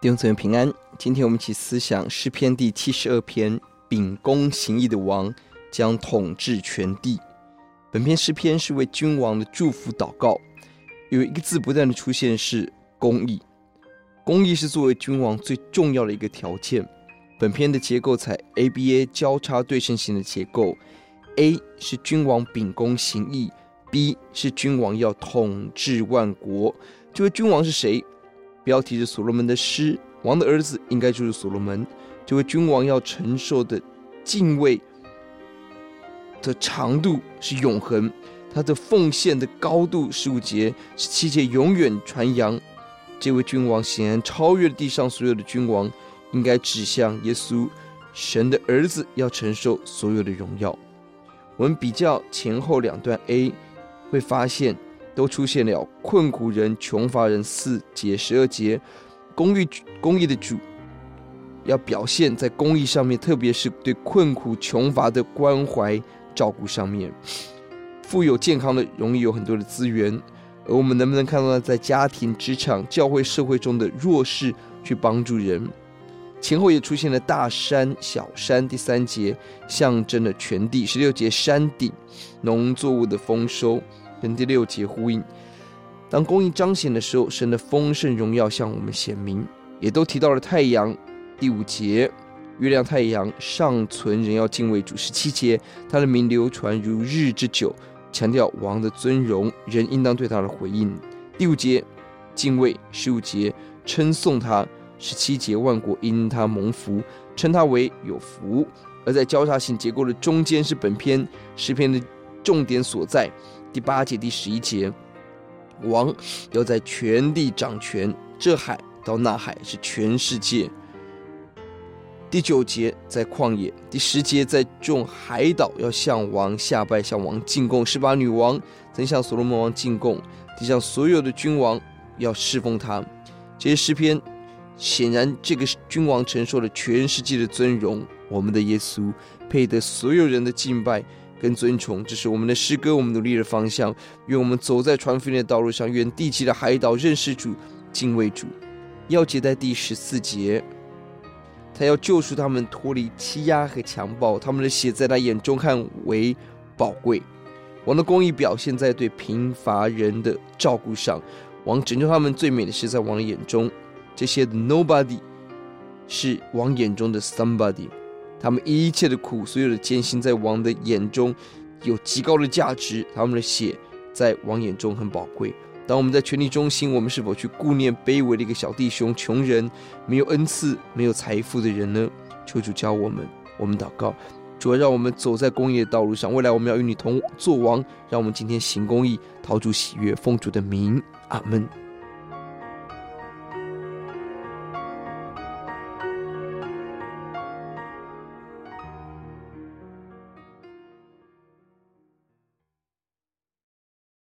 弟兄姊妹平安，今天我们一起思想诗篇第七十二篇，秉公行义的王将统治全地。本篇诗篇是为君王的祝福祷告，有一个字不断的出现是公义。公义是作为君王最重要的一个条件。本篇的结构采 ABA 交叉对称型的结构，A 是君王秉公行义，B 是君王要统治万国。这位君王是谁？标题是所罗门的诗，王的儿子应该就是所罗门。这位君王要承受的敬畏的长度是永恒，他的奉献的高度十五节，是七节永远传扬。这位君王显然超越了地上所有的君王，应该指向耶稣，神的儿子要承受所有的荣耀。我们比较前后两段 A，会发现。都出现了困苦人、穷乏人四节十二节，公义公益的主要表现在公益上面，特别是对困苦穷乏的关怀照顾上面。富有健康的容易有很多的资源，而我们能不能看到在家庭、职场、教会、社会中的弱势去帮助人？前后也出现了大山、小山，第三节象征了全地，十六节山顶农作物的丰收。跟第六节呼应，当公义彰显的时候，神的丰盛荣耀向我们显明，也都提到了太阳。第五节，月亮、太阳尚存，人要敬畏主。十七节，他的名流传如日之久，强调王的尊荣，人应当对他的回应。第五节，敬畏；十五节，称颂他；十七节，万国因他蒙福，称他为有福。而在交叉性结构的中间，是本篇诗篇的重点所在。第八节、第十一节，王要在全地掌权，这海到那海是全世界。第九节在旷野，第十节在众海岛要向王下拜，向王进贡。十八女王曾向所罗门王进贡，地上所有的君王要侍奉他。这些诗篇显然，这个君王承受了全世界的尊荣，我们的耶稣配得所有人的敬拜。跟尊崇，这是我们的诗歌，我们努力的方向。愿我们走在传福音的道路上，愿地极的海岛认识主、敬畏主。要接在第十四节，他要救赎他们脱离欺压和强暴，他们的血在他眼中看为宝贵。王的公义表现在对贫乏人的照顾上，王拯救他们最美的是在王的眼中，这些 nobody 是王眼中的 somebody。他们一切的苦，所有的艰辛，在王的眼中有极高的价值。他们的血在王眼中很宝贵。当我们在权力中心，我们是否去顾念卑微的一个小弟兄、穷人、没有恩赐、没有财富的人呢？求主教我们，我们祷告，主要让我们走在公义的道路上。未来我们要与你同作王，让我们今天行公义，讨主喜悦，奉主的名，阿门。